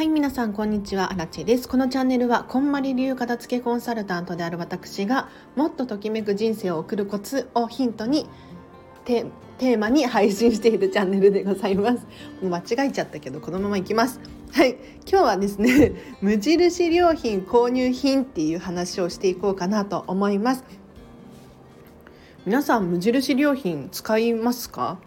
はい、皆さん、こんにちは。アラチェです。このチャンネルは、こんまり流片付けコンサルタントである私が、もっとときめく人生を送るコツをヒントに、テーマに配信しているチャンネルでございます。もう間違えちゃったけど、このままいきます。はい、今日はですね、無印良品購入品っていう話をしていこうかなと思います。皆さん、無印良品使いますか？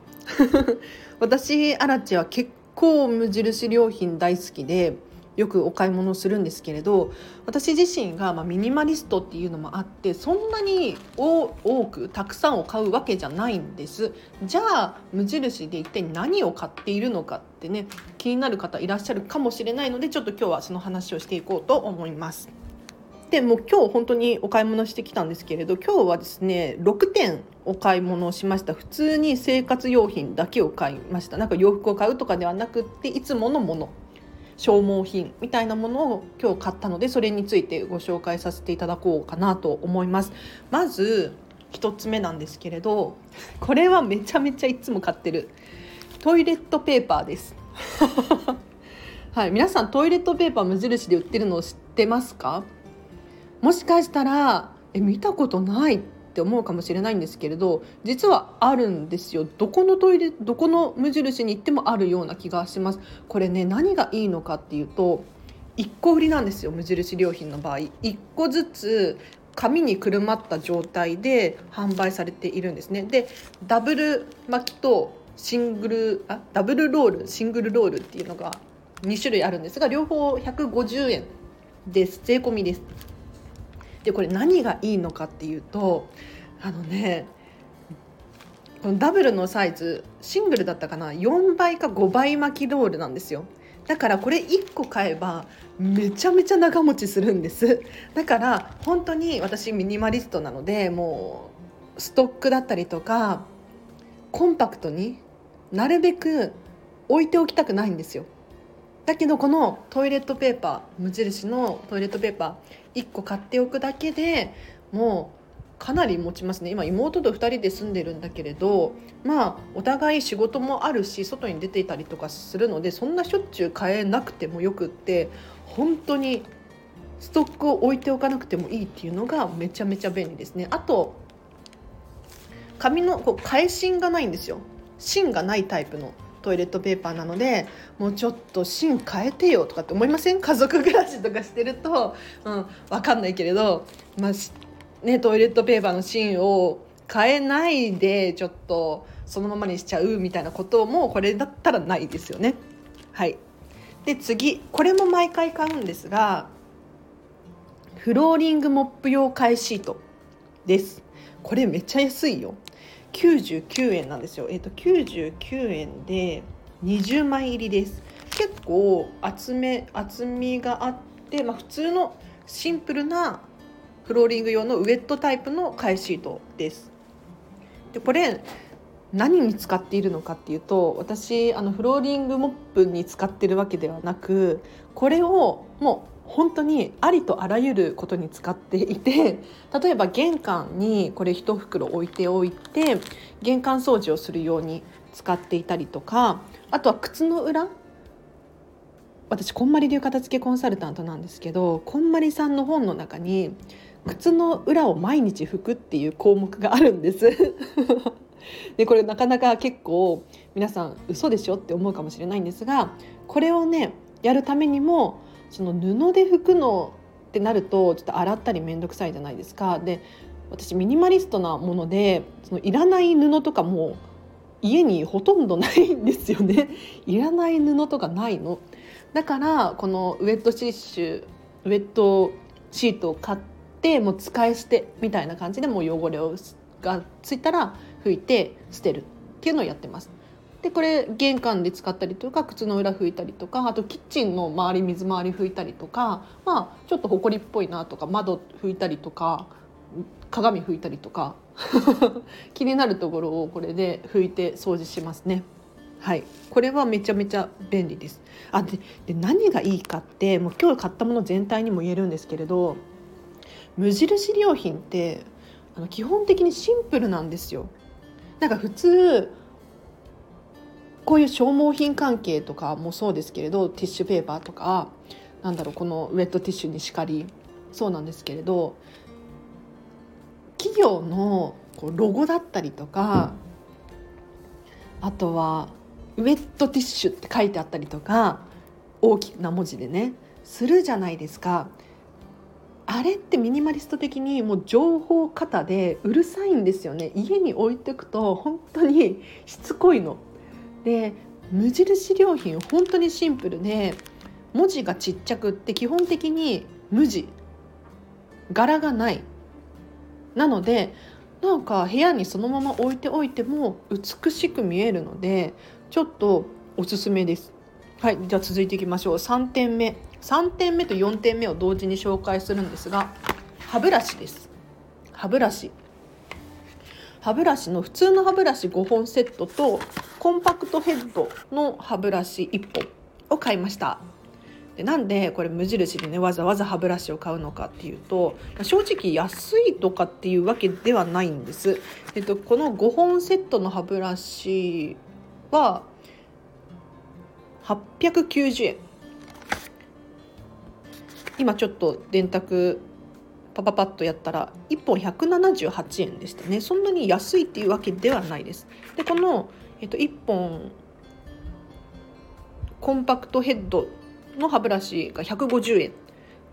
私、アラチェは結構無印良品大好きでよくお買い物するんですけれど私自身がまミニマリストっていうのもあってそんなに多くたくさんを買うわけじゃないんですじゃあ無印で一体何を買っているのかってね気になる方いらっしゃるかもしれないのでちょっと今日はその話をしていこうと思います。でもう今日本当にお買い物してきたんですけれど今日はですね6点お買い物をしました。普通に生活用品だけを買いました。なんか洋服を買うとかではなくっていつものもの。消耗品みたいなものを今日買ったのでそれについてご紹介させていただこうかなと思います。まず1つ目なんですけれどこれはめちゃめちゃいつも買ってる。トイレットペーパーです。はい。皆さんトイレットペーパー無印で売ってるのを知ってますか？もしかしたらえ見たことないって思うかもしれないんですけれど実はあるんですよ。どこのトイレどこの無印に行ってもあるような気がします。これね何がいいのかっていうと1個売りなんですよ無印良品の場合。1個ずつ紙にくるまった状態で販売されているんですね。でダブル巻きとシングルあダブルロールシングルロールっていうのが2種類あるんですが両方150円です。税込みです。でこれ何がいいのかっていうとあのねこのダブルのサイズシングルだったかな？4倍か5倍巻きロールなんですよ。だからこれ1個買えばめちゃめちゃ長持ちするんです。だから本当に私ミニマリストなのでもうストックだったりとかコンパクトになるべく置いておきたくないんですよ。だけどこのトイレットペーパー無印のトイレットペーパー1個買っておくだけでもうかなり持ちますね。今妹と2人で住んでるんだけれどまあお互い仕事もあるし外に出ていたりとかするのでそんなしょっちゅう買えなくてもよくって本当にストックを置いておかなくてもいいっていうのがめちゃめちゃ便利ですね。あと紙のこう返芯がないんですよ。芯がないタイプの。トイレットペーパーなのでもうちょっと芯変えてよとかって思いません？家族暮らしとかしてると、うん、分かんないけれど、まあね、トイレットペーパーの芯を変えないでちょっとそのままにしちゃうみたいなこともこれだったらないですよね。はい。で次。これも毎回買うんですがフローリングモップ用替えシートです。これめっちゃ安いよ。99円なんですよ。えっ、ー、と99円で20枚入りです。結構厚め厚みがあって、まあ、普通のシンプルなフローリング用のウェットタイプの替えシートです。でこれ何に使っているのかっていうと私あのフローリングモップに使ってるわけではなくこれをもう本当にありとあらゆることに使っていて 例えば玄関にこれ1袋置いておいて玄関掃除をするように使っていたりとかあとは靴の裏。私こんまり流片付けコンサルタントなんですけどこんまりさんの本の中に靴の裏を毎日拭くっていう項目があるんです。でこれなかなか結構皆さん嘘でしょって思うかもしれないんですがこれをねやるためにもその布で拭くのってなるとちょっと洗ったり面倒くさいじゃないですか。で私ミニマリストなものでそのいらない布とかも家にほとんどないんですよね。いらない布とかないの。だからこのウェットシッシュウェットシートを買ってもう使い捨てみたいな感じでもう汚れをがついたら拭いて捨てるっていうのをやってます。でこれ玄関で使ったりとか靴の裏拭いたりとかあとキッチンの周り水回り拭いたりとかまあちょっと埃っぽいなとか窓拭いたりとか鏡拭いたりとか 気になるところをこれで拭いて掃除しますね。はい、これはめちゃめちゃ便利です。あでで何がいいかってもう今日買ったもの全体にも言えるんですけれど無印良品ってあの基本的にシンプルなんですよ。なんか普通こういう消耗品関係とかもそうですけれどティッシュペーパーとかなんだろうこのウェットティッシュにしかりそうなんですけれど企業のこうロゴだったりとかあとはウェットティッシュって書いてあったりとか大きな文字でねするじゃないですか。あれってミニマリスト的にもう情報型でうるさいんですよね家に置いておくと本当にしつこいの。で無印良品本当にシンプルで文字がちっちゃくって基本的に無地柄がない。なのでなんか部屋にそのまま置いておいても美しく見えるのでちょっとおすすめです。はいじゃあ続いていきましょう。3点目。3点目と4点目を同時に紹介するんですが歯ブラシです。歯ブラシ。歯ブラシの普通の歯ブラシ5本セットとコンパクトヘッドの歯ブラシ1本を買いましたでなんでこれ無印でねわざわざ歯ブラシを買うのかっていうと正直安いとかっていうわけではないんです。えっと、この5本セットの歯ブラシは890円今ちょっと電卓パパパッとやったら1本178円でしたね。そんなに安いっていうわけではないです。でこの、えっと、1本コンパクトヘッドの歯ブラシが150円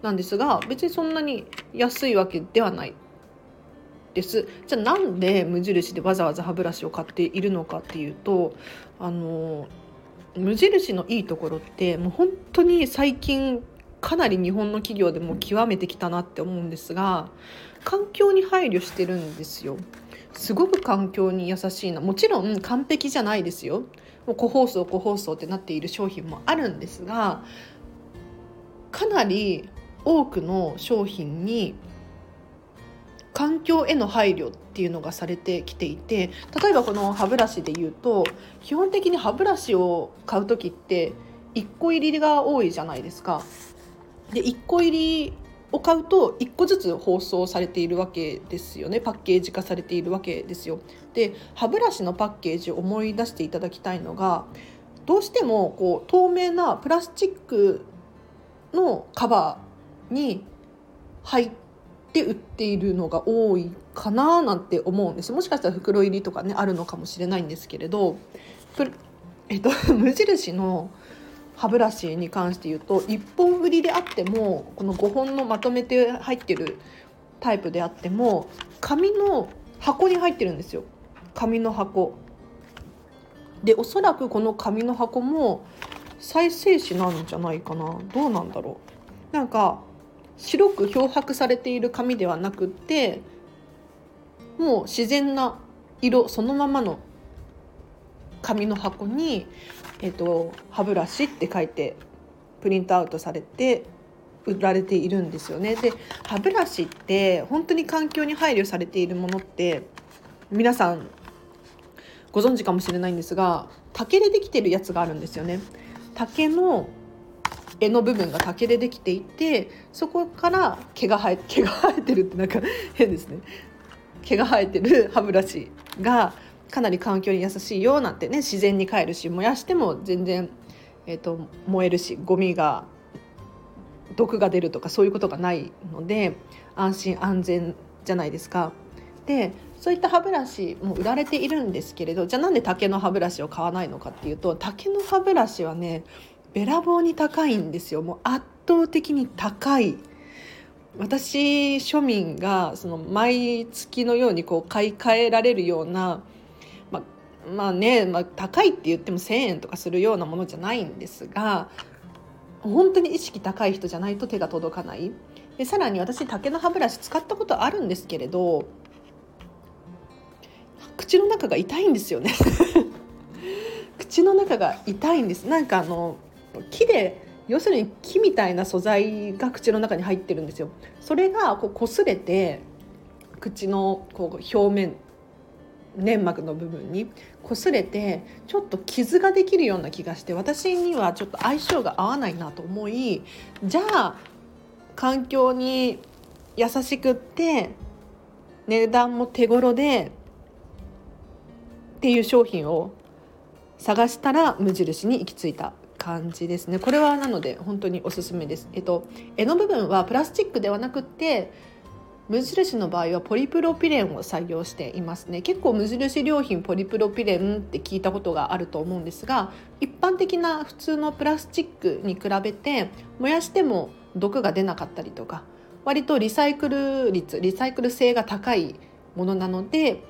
なんですが別にそんなに安いわけではないです。じゃあなんで無印でわざわざ歯ブラシを買っているのかっていうとあの無印のいいところってもう本当に最近かなり日本の企業でも極めてきたなって思うんですが環境に配慮してるんですよ。すごく環境に優しいな。もちろん完璧じゃないですよ。もう個包装個包装ってなっている商品もあるんですがかなり多くの商品に環境への配慮っていうのがされてきていて例えばこの歯ブラシで言うと基本的に歯ブラシを買う時って1個入りが多いじゃないですか。で1個入りを買うと1個ずつ包装されているわけですよねパッケージ化されているわけですよ。で歯ブラシのパッケージを思い出していただきたいのがどうしてもこう透明なプラスチックのカバーに入って売っているのが多いかななんて思うんですもしかしたら袋入りとかねあるのかもしれないんですけれどえっと、無印の歯ブラシに関して言うと1本売りであってもこの5本のまとめて入ってるタイプであっても紙の箱に入ってるんですよ。紙の箱。でおそらくこの紙の箱も再生紙なんじゃないかな。どうなんだろう。なんか白く漂白されている紙ではなくってもう自然な色そのままの紙の箱にえーと、歯ブラシって書いてプリントアウトされて売られているんですよね。で歯ブラシって本当に環境に配慮されているものって皆さんご存知かもしれないんですが竹でできてるやつがあるんですよね。竹の柄の部分が竹でできていてそこから毛が生え毛が生えてるってなんか変ですね毛が生えてる歯ブラシがかなり環境に優しいよなんてね自然に帰るし燃やしても全然、えーと、燃えるしゴミが毒が出るとかそういうことがないので安心安全じゃないですか。でそういった歯ブラシも売られているんですけれどじゃあなんで竹の歯ブラシを買わないのかっていうと竹の歯ブラシはねべらぼうに高いんですよもう圧倒的に高い私庶民がその毎月のようにこう買い替えられるようなまあね、まあ、高いって言っても1,000円とかするようなものじゃないんですが本当に意識高い人じゃないと手が届かない。でさらに私竹の歯ブラシ使ったことあるんですけれど口の中が痛いんですよね。口の中が痛いんです。なんかあの木で要するに木みたいな素材が口の中に入ってるんですよ。それがこう擦れて口のこう表面粘膜の部分に擦れてちょっと傷ができるような気がして私にはちょっと相性が合わないなと思いじゃあ環境に優しくって値段も手頃でっていう商品を探したら無印に行き着いた感じですね。これはなので本当におすすめです。えっと柄の部分はプラスチックではなくって無印の場合はポリプロピレンを採用していますね。結構無印良品ポリプロピレンって聞いたことがあると思うんですが一般的な普通のプラスチックに比べて燃やしても毒が出なかったりとか割とリサイクル率リサイクル性が高いものなので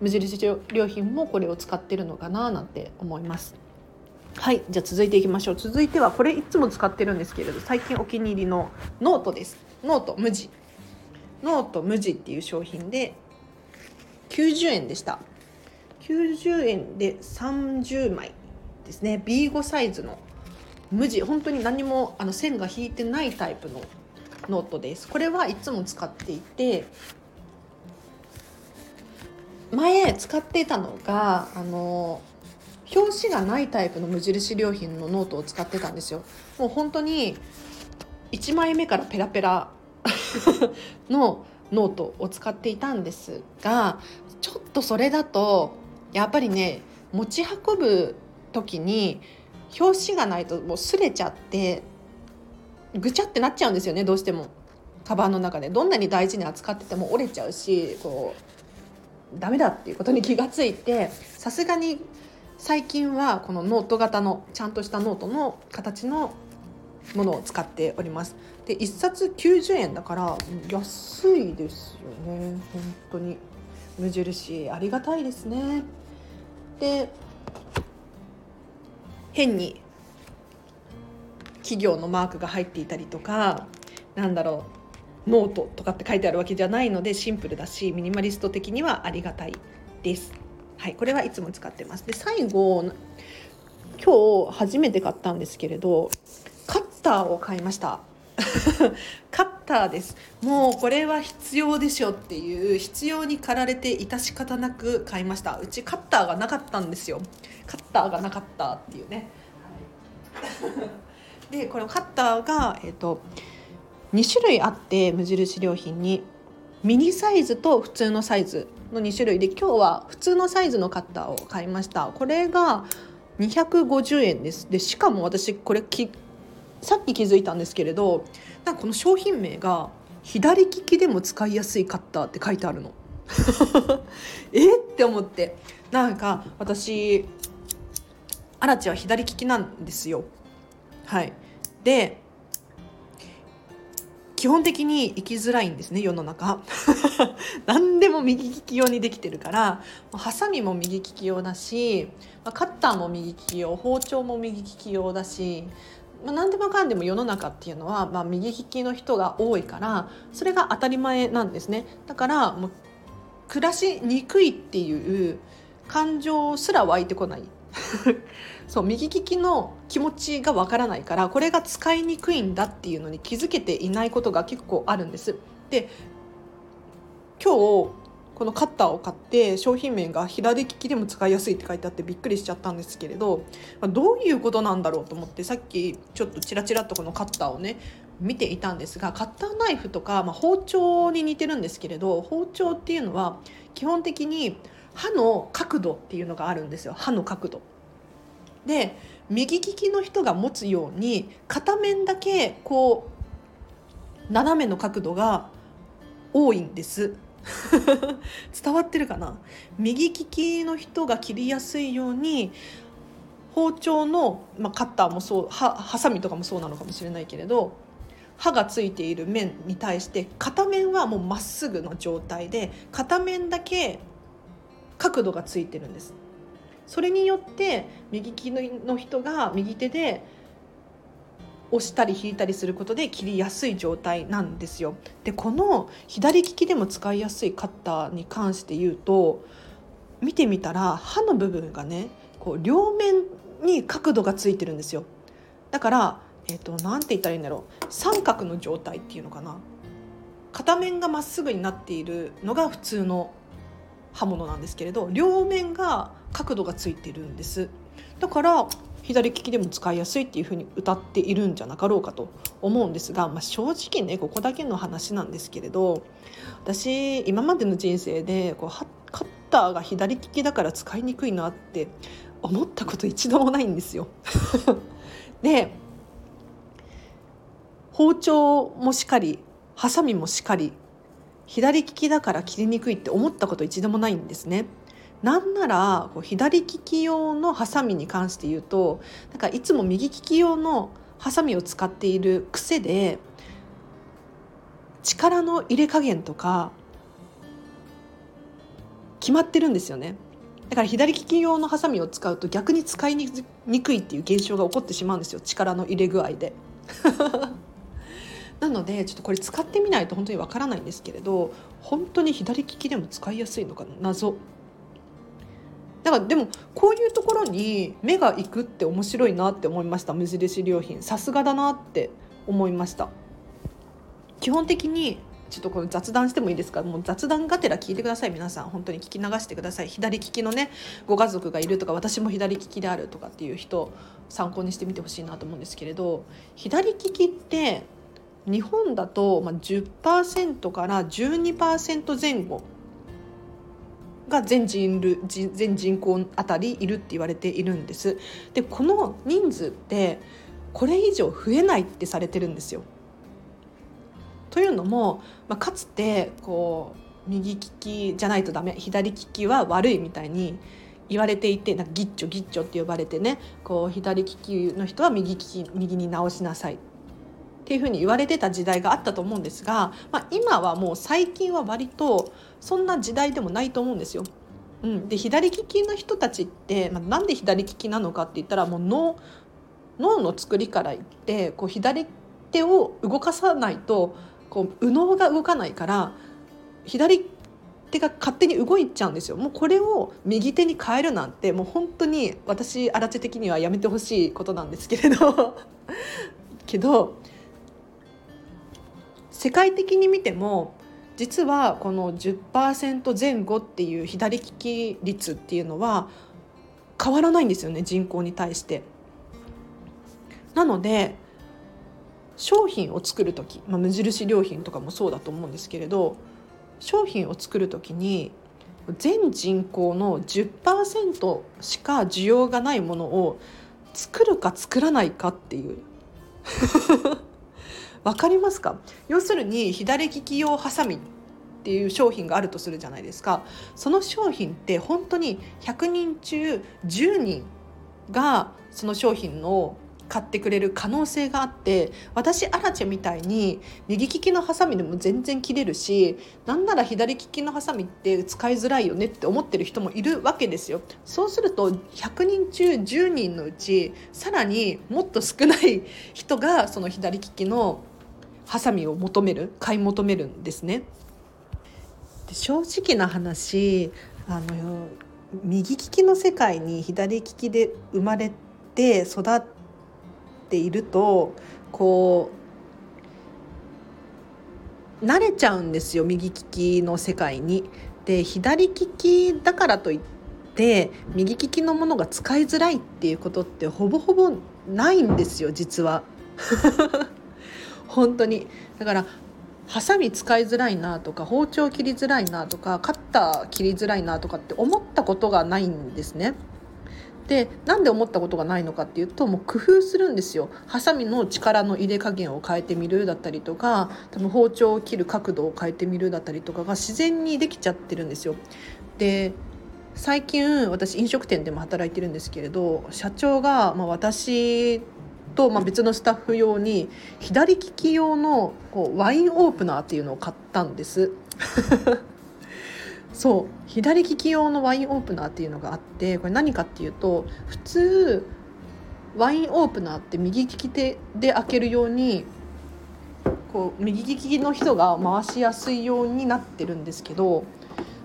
無印良品もこれを使ってるのかななんて思います。はいじゃあ続いていきましょう。続いてはこれいつも使ってるんですけれど最近お気に入りのノートです。ノート無地。ノート無地っていう商品で90円でした。90円で30枚ですね。B5 サイズの無地。本当に何もあの線が引いてないタイプのノートです。これはいつも使っていて前使っていたのがあの表紙がないタイプの無印良品のノートを使ってたんですよ。もう本当に1枚目からペラペラ のノートを使っていたんですがちょっとそれだとやっぱりね持ち運ぶ時に表紙がないともう擦れちゃってぐちゃってなっちゃうんですよねどうしても。カバンの中で。どんなに大事に扱ってても折れちゃうしこうダメだっていうことに気がついてさすがに最近はこのノート型のちゃんとしたノートの形のものを使っております。で1冊90円だから安いですよね本当に無印ありがたいですねで変に企業のマークが入っていたりとかなんだろうノートとかって書いてあるわけじゃないのでシンプルだしミニマリスト的にはありがたいです。はい、これはいつも使ってます。で最後今日初めて買ったんですけれどカッターを買いました。カッターです。もうこれは必要でしょっていう必要に駆られて致し方なく買いました。うちカッターがなかったんですよ。カッターがなかったっていうね、でこのカッターがえっ、ー、と2種類あって無印良品にミニサイズと普通のサイズの2種類。で今日は普通のサイズのカッターを買いました。これが250円です。でしかも私これきさっき気づいたんですけれどなんかこの商品名が左利きでも使いやすいカッターって書いてあるの。えっ？て思って。なんか私アラチは左利きなんですよ。はい。で基本的に生きづらいんですね世の中。何でも右利き用にできてるからハサミも右利き用だしカッターも右利き用包丁も右利き用だし、まあ、何でもかんでも世の中っていうのは、まあ、右利きの人が多いからそれが当たり前なんですねだからもう暮らしにくいっていう感情すら湧いてこない そう右利きの気持ちがわからないからこれが使いにくいんだっていうのに気づけていないことが結構あるんです。で今日このカッターを買って商品名が左利きでも使いやすいって書いてあってびっくりしちゃったんですけれどどういうことなんだろうと思ってさっきちょっとチラチラとこのカッターをね見ていたんですがカッターナイフとか、まあ、包丁に似てるんですけれど包丁っていうのは基本的に刃の角度っていうのがあるんですよ刃の角度。で右利きの人が持つように片面だけこう斜めの角度が多いんです 伝わってるかな？右利きの人が切りやすいように包丁の、まあ、カッターもそうはハサミとかもそうなのかもしれないけれど刃がついている面に対して片面はもうまっすぐの状態で片面だけ角度がついてるんです。それによって右利きの人が右手で押したり引いたりすることで切りやすい状態なんですよ。でこの左利きでも使いやすいカッターに関して言うと見てみたら刃の部分がねこう両面に角度がついてるんですよ。だからえっ、ー、と何て言ったらいいんだろう三角の状態っていうのかな片面がまっすぐになっているのが普通の刃物なんですけれど両面が角度がついてるんですだから左利きでも使いやすいっていうふうに歌っているんじゃなかろうかと思うんですが、まあ、正直ねここだけの話なんですけれど私今までの人生でこうカッターが左利きだから使いにくいなって思ったこと一度もないんですよ。で包丁もしかりハサミもしかり左利きだから切りにくいって思ったこと一度もないんですね。なんならこう左利き用のハサミに関して言うとなんかいつも右利き用のハサミを使っている癖で力の入れ加減とか決まってるんですよね。だから左利き用のハサミを使うと逆に使いにくいっていう現象が起こってしまうんですよ。力の入れ具合で。なのでちょっとこれ使ってみないと本当にわからないんですけれど本当に左利きでも使いやすいのかな？謎。だからでもこういうところに目がいくって面白いなって思いました無印良品。さすがだなって思いました。基本的にちょっとこれ雑談してもいいですか？もう雑談がてら聞いてください皆さん。本当に聞き流してください。左利きのねご家族がいるとか私も左利きであるとかっていう人参考にしてみてほしいなと思うんですけれど左利きって日本だと10%から12%前後が全人類全人口あたりいるって言われているんですでこの人数ってこれ以上増えないってされてるんですよ。というのも、まあ、かつてこう右利きじゃないとダメ左利きは悪いみたいに言われていてなんかギッチョギッチョって呼ばれてねこう左利きの人は右利き右に直しなさいっていうふうに言われてた時代があったと思うんですが、まあ、今はもう最近は割とそんな時代でもないと思うんですよ。うん、で左利きの人たちって、まあ、なんで左利きなのかって言ったらもう脳脳の作りから言ってこう左手を動かさないとこう右脳が動かないから左手が勝手に動いちゃうんですよ。もうこれを右手に変えるなんてもう本当に私荒地的にはやめてほしいことなんですけれど。けど世界的に見ても実はこの10%前後っていう左利き率っていうのは変わらないんですよね人口に対して。なので商品を作る時、まあ、無印良品とかもそうだと思うんですけれど商品を作る時に全人口の10%しか需要がないものを作るか作らないかっていうわかりますか？要するに左利き用ハサミっていう商品があるとするじゃないですかその商品って本当に100人中10人がその商品の買ってくれる可能性があって私アラチェみたいに右利きのハサミでも全然切れるしなんなら左利きのハサミって使いづらいよねって思ってる人もいるわけですよ。そうすると100人中10人のうちさらにもっと少ない人がその左利きのハサミを求める買い求めるんですね。で正直な話あの右利きの世界に左利きで生まれて育っているとこう慣れちゃうんですよ右利きの世界に。で左利きだからといって右利きのものが使いづらいっていうことってほぼほぼないんですよ実は。本当にだからハサミ使いづらいなとか包丁切りづらいなとかカッター切りづらいなとかって思ったことがないんですね。でなんで思ったことがないのかっていうともう工夫するんですよハサミの力の入れ加減を変えてみるだったりとか多分包丁を切る角度を変えてみるだったりとかが自然にできちゃってるんですよ。で最近私飲食店でも働いてるんですけれど社長が、まあ、私と、まあ、別のスタッフ用に左利き用のこうワインオープナーっていうのを買ったんです。そう左利き用のワインオープナーっていうのがあってこれ何かっていうと普通ワインオープナーって右利き手で開けるようにこう右利きの人が回しやすいようになってるんですけど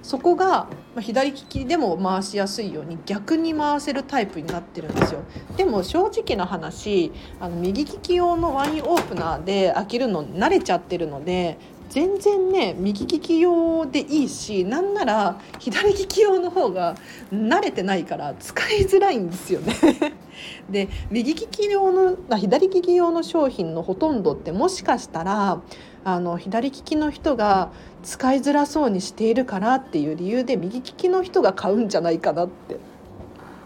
そこが左利きでも回しやすいように逆に回せるタイプになってるんですよ。でも正直な話あの右利き用のワインオープナーで開けるの慣れちゃってるので全然ね右利き用でいいしなんなら左利き用の方が慣れてないから使いづらいんですよね。で右利き用の左利き用の商品のほとんどってもしかしたらあの左利きの人が使いづらそうにしているからっていう理由で右利きの人が買うんじゃないかなって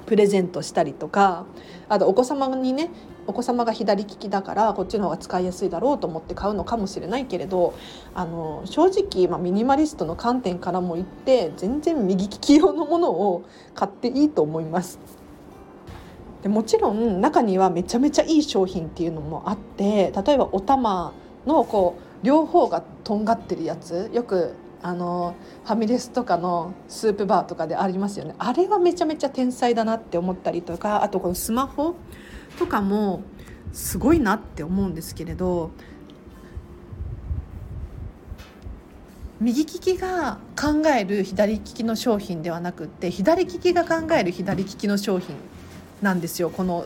プレゼントしたりとかあとお子様にねお子様が左利きだからこっちの方が使いやすいだろうと思って買うのかもしれないけれどあの正直、まあ、ミニマリストの観点からも言って全然右利き用のものを買っていいと思います。でもちろん中にはめちゃめちゃいい商品っていうのもあって例えばお玉のこう両方がとんがってるやつ。よくあのファミレスとかのスープバーとかでありますよね。あれはめちゃめちゃ天才だなって思ったりとかあとこのスマホとかもすごいなって思うんですけれど右利きが考える左利きの商品ではなくって左利きが考える左利きの商品なんですよ。この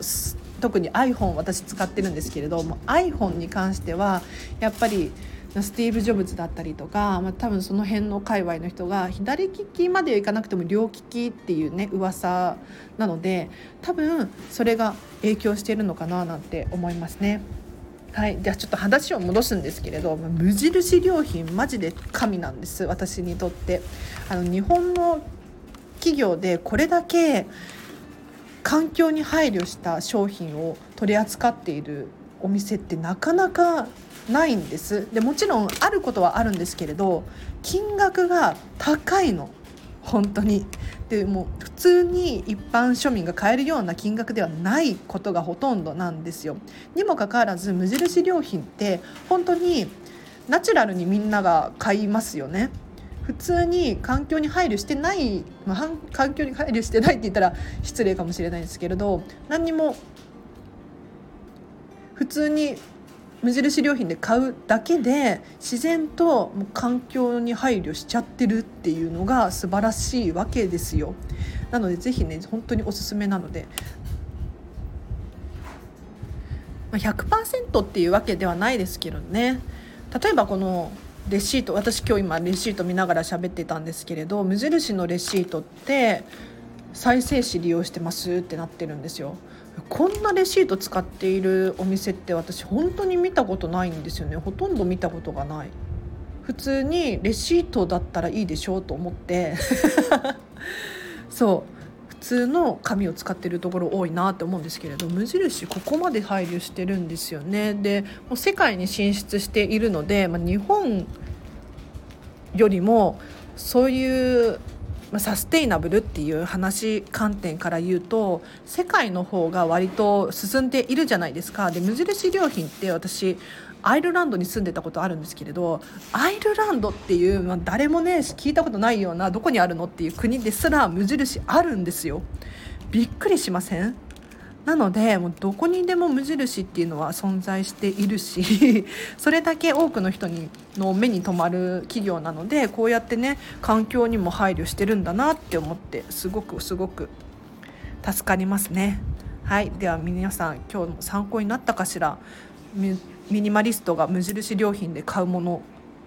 特に iPhone 私使ってるんですけれども iPhone に関してはやっぱりスティーブ・ジョブズだったりとか、まあ、多分その辺の界隈の人が左利きまではいかなくても両利きっていうね噂なので多分それが影響しているのかななんて思いますね。はい、じゃあちょっと話を戻すんですけれど無印良品マジで神なんです。私にとって。あの日本の企業でこれだけ環境に配慮した商品を取り扱っているお店ってなかなかないんです。でもちろんあることはあるんですけれど金額が高いの。本当に。でも普通に一般庶民が買えるような金額ではないことがほとんどなんですよ。にもかかわらず無印良品って本当にナチュラルにみんなが買いますよね。普通に環境に配慮してない、まあ、環境に配慮してないって言ったら失礼かもしれないんですけれど何にも普通に無印良品で買うだけで自然と環境に配慮しちゃってるっていうのが素晴らしいわけですよ。なのでぜひね本当におすすめなので。100%っていうわけではないですけどね例えばこのレシート私今日今レシート見ながら喋ってたんですけれど無印のレシートって再生紙利用してますってなってるんですよ。こんなレシート使っているお店って私本当に見たことないんですよね。ほとんど見たことがない。普通にレシートだったらいいでしょうと思って。そう。普通の紙を使ってるところ多いなって思うんですけれど無印ここまで配慮してるんですよね。でもう世界に進出しているので、まあ、日本よりもそういう、サステイナブルっていう話観点から言うと世界の方が割と進んでいるじゃないですか。で無印良品って私アイルランドに住んでたことあるんですけれどアイルランドっていう、まあ、誰もね聞いたことないようなどこにあるのっていう国ですら無印あるんですよ。びっくりしません？なのでもうどこにでも無印っていうのは存在しているし それだけ多くの人にの目に留まる企業なのでこうやってね環境にも配慮してるんだなって思ってすごくすごく助かりますね。はいでは皆さん今日も参考になったかしら？ミニマリストが無印良品で買うもの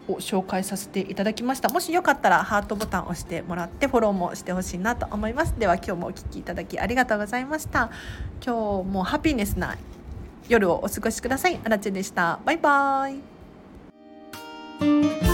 を紹介させていただきました。もしよかったらハートボタンを押してもらってフォローもしてほしいなと思います。では今日もお聴きいただきありがとうございました。今日もハピネスな夜をお過ごしください。あらちでした。バイバーイ。